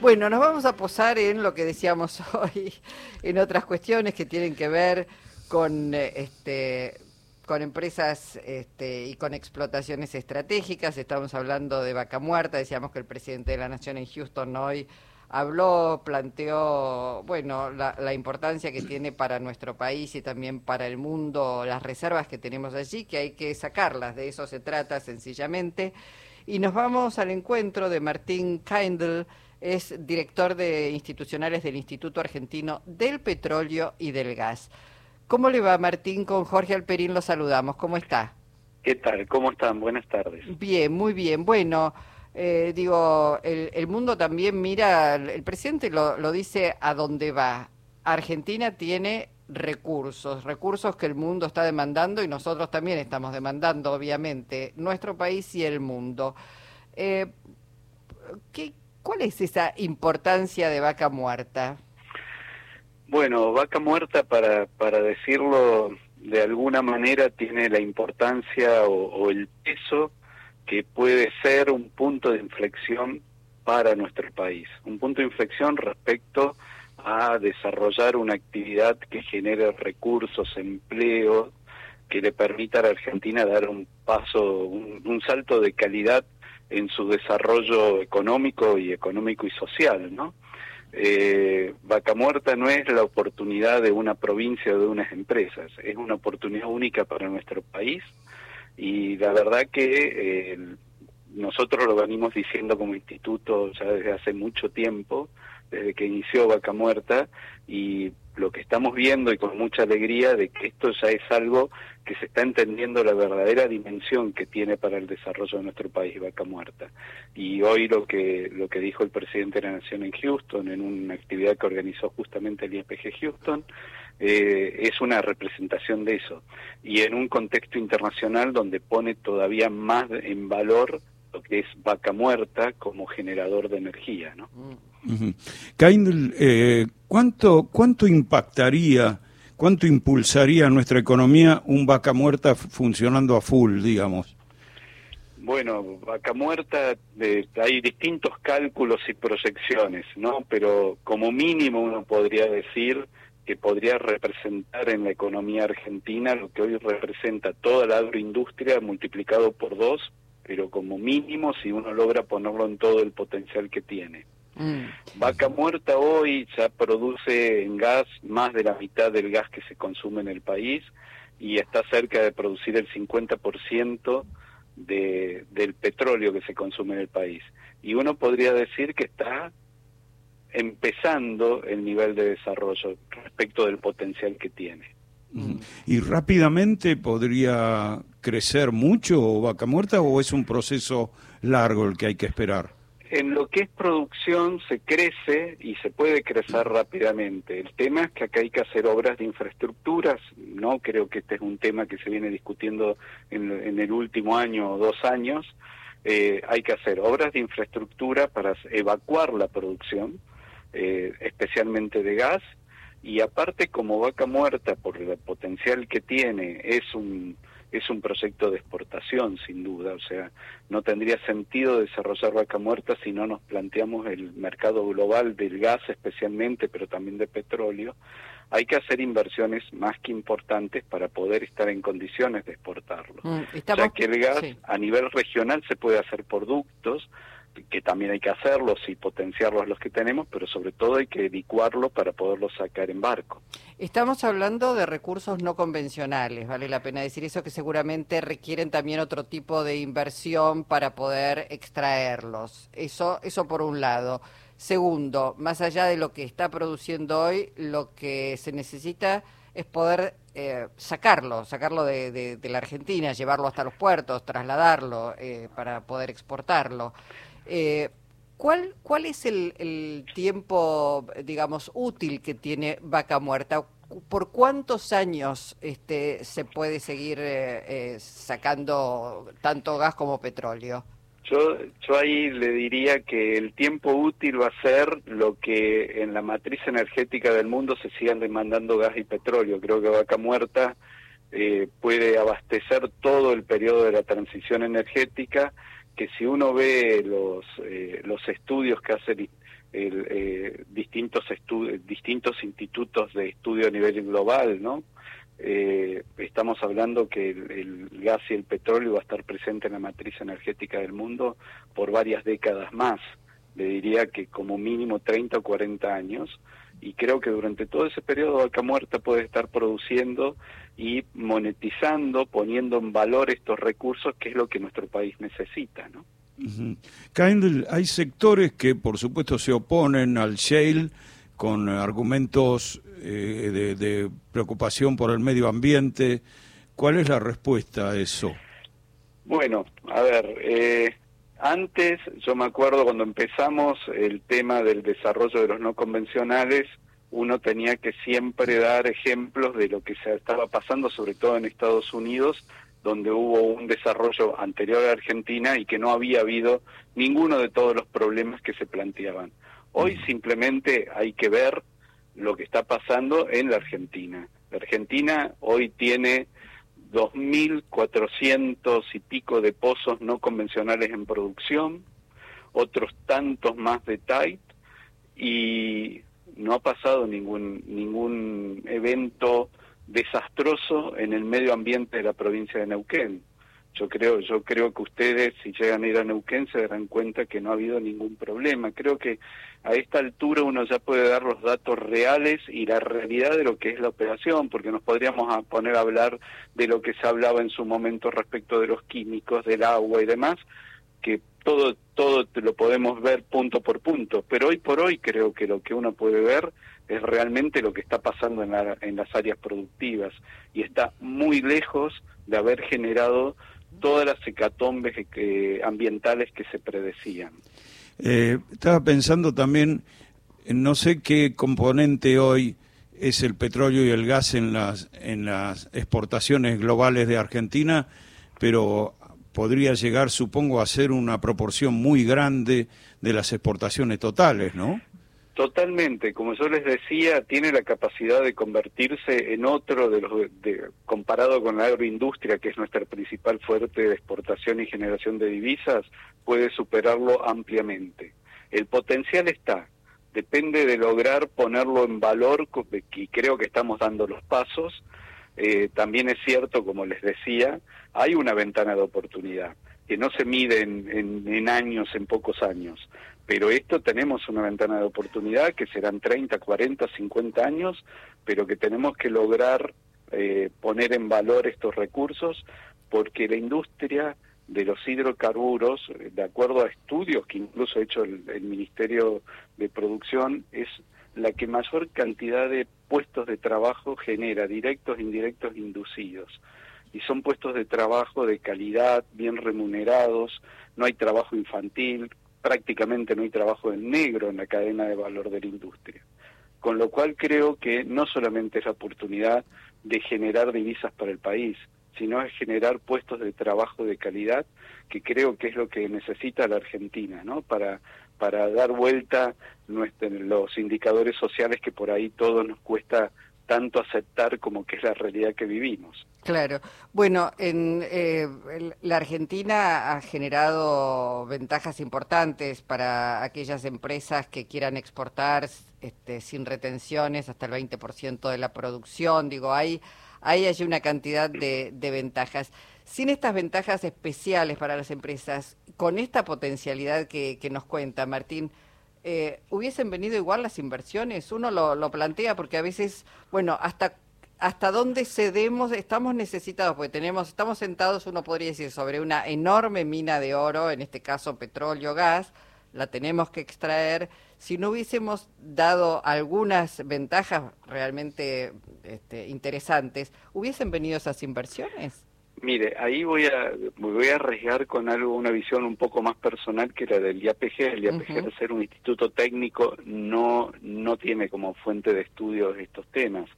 Bueno, nos vamos a posar en lo que decíamos hoy, en otras cuestiones que tienen que ver con eh, este con empresas este, y con explotaciones estratégicas. Estamos hablando de Vaca Muerta. Decíamos que el presidente de la Nación en Houston hoy habló, planteó, bueno, la, la, importancia que tiene para nuestro país y también para el mundo las reservas que tenemos allí, que hay que sacarlas. De eso se trata sencillamente. Y nos vamos al encuentro de Martín Kindle es director de institucionales del Instituto Argentino del Petróleo y del Gas. ¿Cómo le va, Martín? Con Jorge Alperín lo saludamos. ¿Cómo está? ¿Qué tal? ¿Cómo están? Buenas tardes. Bien, muy bien. Bueno, eh, digo, el, mundo también mira, el presidente lo, lo dice a dónde va. Argentina tiene recursos, recursos que el mundo está demandando y nosotros también estamos demandando, obviamente, nuestro país y el mundo. Eh, ¿qué, ¿Cuál es esa importancia de vaca muerta? Bueno, vaca muerta, para, para decirlo de alguna manera, tiene la importancia o, el peso que puede ser un punto de inflexión para nuestro país. Un punto de inflexión respecto a desarrollar una actividad que genere recursos, empleo, que le permita a la Argentina dar un paso, un salto de calidad en su desarrollo económico y económico y social, ¿no? Eh, Vaca Muerta no es la oportunidad de una provincia o de unas empresas, es una oportunidad única para nuestro país y la verdad que eh, nosotros lo venimos diciendo como instituto ya desde hace mucho tiempo, desde que inició Vaca Muerta y lo que estamos viendo y con mucha alegría de que esto ya es algo que se está entendiendo la verdadera dimensión que tiene para el desarrollo de nuestro país Vaca Muerta. Y hoy lo que lo que dijo el presidente de la Nación en Houston en una actividad que organizó justamente el IPG Houston eh, es una representación de eso y en un contexto internacional donde pone todavía más en valor lo que es vaca muerta como generador de energía, ¿no? Uh ¿cuánto, ¿cuánto impactaría, cuánto impulsaría nuestra economía un vaca muerta funcionando a full, digamos? Bueno, vaca muerta, eh, hay distintos cálculos y proyecciones, ¿no? Pero como mínimo uno podría decir que podría representar en la economía argentina lo que hoy representa toda la agroindustria multiplicado por dos pero como mínimo si uno logra ponerlo en todo el potencial que tiene. Mm. Vaca Muerta hoy ya produce en gas más de la mitad del gas que se consume en el país y está cerca de producir el 50% de, del petróleo que se consume en el país. Y uno podría decir que está empezando el nivel de desarrollo respecto del potencial que tiene. ¿Y rápidamente podría crecer mucho vaca muerta o es un proceso largo el que hay que esperar? En lo que es producción se crece y se puede crecer rápidamente. El tema es que acá hay que hacer obras de infraestructuras. No creo que este es un tema que se viene discutiendo en, el último año o dos años. Eh, hay que hacer obras de infraestructura para evacuar la producción, eh, especialmente de gas, y aparte como vaca muerta por el potencial que tiene es un es un proyecto de exportación sin duda o sea no tendría sentido desarrollar vaca muerta si no nos planteamos el mercado global del gas especialmente pero también de petróleo. Hay que hacer inversiones más que importantes para poder estar en condiciones de exportarlo. Mm, ya que el gas a nivel regional se puede hacer por ductos que también hay que hacerlos y potenciarlos los que tenemos, pero sobre todo hay que licuarlo para poderlos sacar en barco. Estamos hablando de recursos no convencionales, vale la pena decir eso, que seguramente requieren también otro tipo de inversión para poder extraerlos. Eso, eso por un lado. Segundo, más allá de lo que está produciendo hoy, lo que se necesita es poder eh, sacarlo, sacarlo de, la Argentina, llevarlo hasta los puertos, trasladarlo eh, para poder exportarlo. Eh, ¿cuál, ¿Cuál es el, tiempo, digamos, útil que tiene Vaca Muerta? ¿Por cuántos años este, se puede seguir eh, eh, sacando tanto gas como petróleo? Yo, yo ahí le diría que el tiempo útil va a ser lo que en la matriz energética del mundo se sigan demandando gas y petróleo. Creo que Vaca Muerta puede abastecer todo el periodo de la transición energética que si uno ve los, eh, los estudios que hacen el, eh, distintos, distintos institutos de estudio a nivel global, ¿no? Eh, estamos hablando que el, gas y el petróleo va a estar presente en la matriz energética del mundo por varias décadas más, le diría que como mínimo 30 o 40 años, y creo que durante todo ese periodo Vaca Muerta puede estar produciendo y monetizando, poniendo en valor estos recursos, que es lo que nuestro país necesita, ¿no? hay sectores que por supuesto se oponen al shale con argumentos eh, de, preocupación por el medio ambiente. ¿Cuál es la respuesta a eso? Bueno, a ver, eh, antes yo me acuerdo cuando empezamos el tema del desarrollo de los no convencionales, uno tenía que siempre dar ejemplos de lo que se estaba pasando, sobre todo en Estados Unidos, donde hubo un desarrollo anterior a Argentina y que no había habido ninguno de todos los problemas que se planteaban. Hoy simplemente hay que ver lo que está pasando en la Argentina. La Argentina hoy tiene 2.400 y pico de pozos no convencionales en producción, otros tantos más de TAIT, y no ha pasado ningún, ningún evento desastroso en el medio ambiente de la provincia de Neuquén. Yo creo, yo creo que ustedes, si llegan a ir a Neuquén, se darán cuenta que no ha habido ningún problema. Creo que a esta altura uno ya puede dar los datos reales y la realidad de lo que es la operación, porque nos podríamos poner a hablar de lo que se hablaba en su momento respecto de los químicos, del agua y demás, que todo, todo lo podemos ver punto por punto. Pero hoy por hoy creo que lo que uno puede ver es realmente lo que está pasando en, en las áreas productivas y está muy lejos de haber generado todas las hecatombes ambientales que se predecían. Eh, estaba pensando también, no sé qué componente hoy es el petróleo y el gas en las, en las exportaciones globales de Argentina, pero podría llegar, supongo, a ser una proporción muy grande de las exportaciones totales, ¿no? Totalmente, como yo les decía, tiene la capacidad de convertirse en otro de los, comparado con la agroindustria, que es nuestra principal fuerte de exportación y generación de divisas, puede superarlo ampliamente. El potencial está, depende de lograr ponerlo en valor, y creo que estamos dando los pasos. Eh, también es cierto, como les decía, hay una ventana de oportunidad que no se mide en años, en pocos años pero esto tenemos una ventana de oportunidad que serán 30, 40, 50 años, pero que tenemos que lograr eh, poner en valor estos recursos porque la industria de los hidrocarburos, de acuerdo a estudios que incluso ha hecho el, el Ministerio de Producción, es la que mayor cantidad de puestos de trabajo genera, directos, indirectos, inducidos. Y son puestos de trabajo de calidad, bien remunerados, no hay trabajo infantil, prácticamente no hay trabajo en negro en la cadena de valor de la industria. Con lo cual creo que no solamente es la oportunidad de generar divisas para el país, sino es generar puestos de trabajo de calidad, que creo que es lo que necesita la Argentina, ¿no? Para, para dar vuelta los indicadores sociales que por ahí todo nos cuesta tanto aceptar como que es la realidad que vivimos. Claro. Bueno, en eh, la Argentina ha generado ventajas importantes para aquellas empresas que quieran exportar este, sin retenciones hasta el 20% de la producción. Digo, hay, hay allí una cantidad de, ventajas. Sin estas ventajas especiales para las empresas, con esta potencialidad que, que nos cuenta Martín, eh, hubiesen venido igual las inversiones. Uno lo, lo, plantea porque a veces, bueno, hasta hasta dónde cedemos, estamos necesitados, porque tenemos, estamos sentados, uno podría decir, sobre una enorme mina de oro, en este caso petróleo, gas, la tenemos que extraer. Si no hubiésemos dado algunas ventajas realmente este, interesantes, ¿hubiesen venido esas inversiones? Mire, ahí voy a voy a arriesgar con algo, una visión un poco más personal que la del IAPG. El IAPG, al ser un instituto técnico, no, no tiene como fuente de estudio estos temas.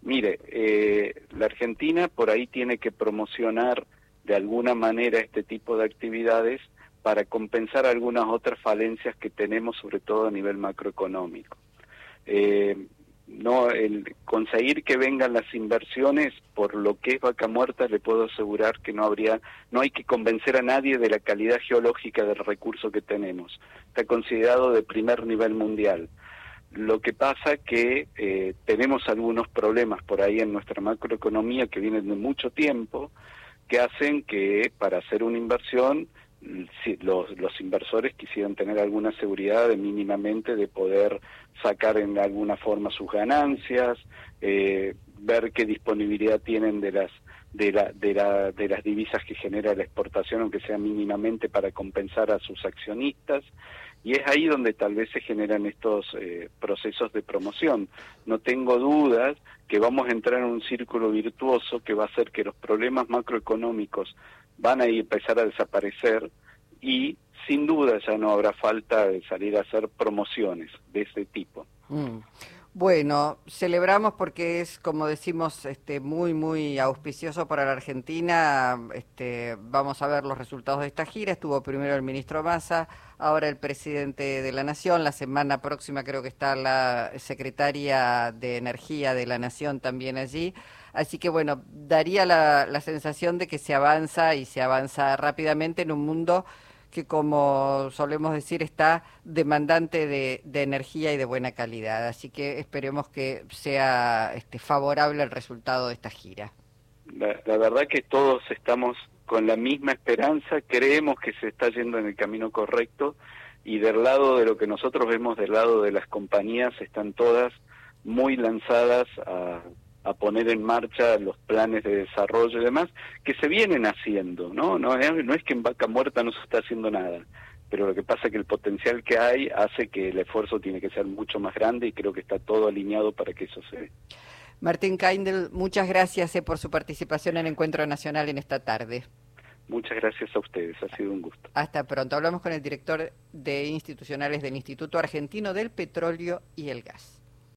Mire, eh, la Argentina por ahí tiene que promocionar de alguna manera este tipo de actividades para compensar algunas otras falencias que tenemos, sobre todo a nivel macroeconómico. Eh, no el conseguir que vengan las inversiones por lo que es vaca muerta le puedo asegurar que no habría no hay que convencer a nadie de la calidad geológica del recurso que tenemos. Está considerado de primer nivel mundial. Lo que pasa que eh, tenemos algunos problemas por ahí en nuestra macroeconomía que vienen de mucho tiempo que hacen que para hacer una inversión si los, los inversores quisieran tener alguna seguridad de mínimamente de poder sacar en alguna forma sus ganancias, eh, ver qué disponibilidad tienen de las de, la, de, la, de las divisas que genera la exportación, aunque sea mínimamente para compensar a sus accionistas. Y es ahí donde tal vez se generan estos eh, procesos de promoción. No tengo dudas que vamos a entrar en un círculo virtuoso que va a hacer que los problemas macroeconómicos van a empezar a desaparecer y sin duda ya no habrá falta de salir a hacer promociones de ese tipo. Mm. Bueno, celebramos porque es, como decimos, este, muy, muy auspicioso para la Argentina. Este, vamos a ver los resultados de esta gira. Estuvo primero el ministro Massa, ahora el presidente de la Nación. La semana próxima creo que está la secretaria de Energía de la Nación también allí. Así que bueno, daría la, la sensación de que se avanza y se avanza rápidamente en un mundo que como solemos decir está demandante de, de, energía y de buena calidad. Así que esperemos que sea este, favorable el resultado de esta gira. La, la, verdad que todos estamos con la misma esperanza, creemos que se está yendo en el camino correcto y del lado de lo que nosotros vemos del lado de las compañías están todas muy lanzadas a a poner en marcha los planes de desarrollo y demás que se vienen haciendo, ¿no? No, no es que en Vaca Muerta no se está haciendo nada, pero lo que pasa es que el potencial que hay hace que el esfuerzo tiene que ser mucho más grande y creo que está todo alineado para que eso se dé. Martín Kaindel, muchas gracias eh, por su participación en el Encuentro Nacional en esta tarde. Muchas gracias a ustedes, ha sido un gusto. Hasta pronto. Hablamos con el director de institucionales del Instituto Argentino del Petróleo y el Gas.